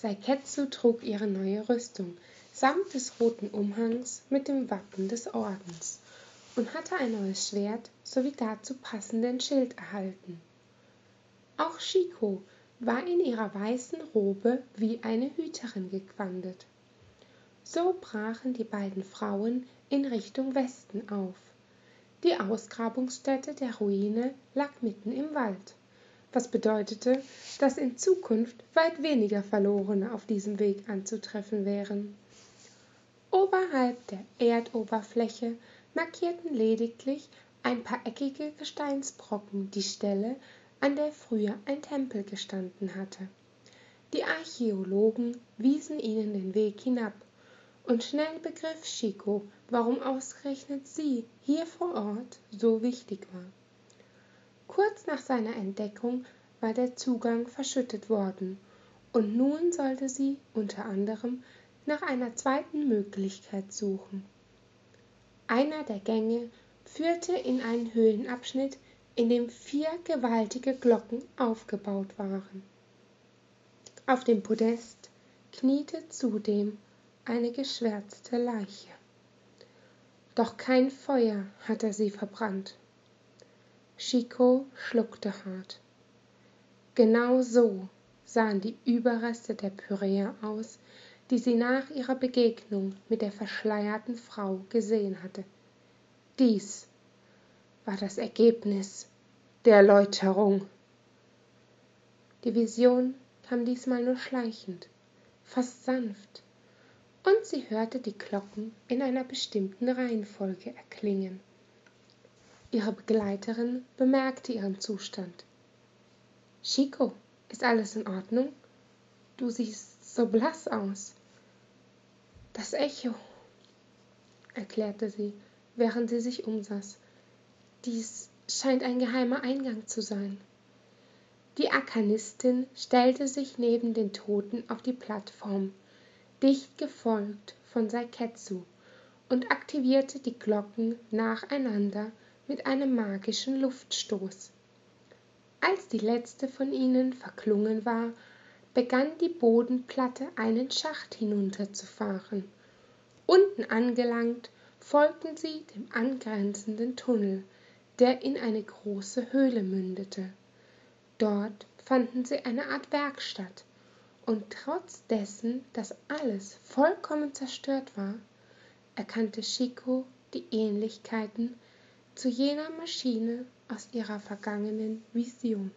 Saiketsu trug ihre neue Rüstung samt des roten Umhangs mit dem Wappen des Ordens und hatte ein neues Schwert sowie dazu passenden Schild erhalten. Auch Shiko war in ihrer weißen Robe wie eine Hüterin gewandet. So brachen die beiden Frauen in Richtung Westen auf. Die Ausgrabungsstätte der Ruine lag mitten im Wald, was bedeutete, dass in Zukunft weit weniger Verlorene auf diesem Weg anzutreffen wären. Oberhalb der Erdoberfläche markierten lediglich ein paar eckige Gesteinsbrocken die Stelle, an der früher ein Tempel gestanden hatte. Die Archäologen wiesen ihnen den Weg hinab, und schnell begriff Chico, warum ausgerechnet sie hier vor Ort so wichtig war. Kurz nach seiner Entdeckung war der Zugang verschüttet worden, und nun sollte sie unter anderem nach einer zweiten Möglichkeit suchen. Einer der Gänge führte in einen Höhlenabschnitt, in dem vier gewaltige Glocken aufgebaut waren. Auf dem Podest kniete zudem eine geschwärzte Leiche. Doch kein Feuer hatte sie verbrannt. Chico schluckte hart. Genau so sahen die Überreste der Pyräer aus, die sie nach ihrer Begegnung mit der verschleierten Frau gesehen hatte. Dies war das Ergebnis der Erläuterung. Die Vision kam diesmal nur schleichend, fast sanft, und sie hörte die Glocken in einer bestimmten Reihenfolge erklingen. Ihre Begleiterin bemerkte ihren Zustand. Chico, ist alles in Ordnung? Du siehst so blass aus. Das Echo, erklärte sie, während sie sich umsaß. Dies scheint ein geheimer Eingang zu sein. Die Arkanistin stellte sich neben den Toten auf die Plattform, dicht gefolgt von Saiketsu, und aktivierte die Glocken nacheinander mit einem magischen Luftstoß. Als die letzte von ihnen verklungen war, begann die Bodenplatte einen Schacht hinunterzufahren. Unten angelangt, folgten sie dem angrenzenden Tunnel, der in eine große Höhle mündete. Dort fanden sie eine Art Werkstatt, und trotz dessen, dass alles vollkommen zerstört war, erkannte Chico die Ähnlichkeiten zu jener Maschine aus ihrer vergangenen Vision.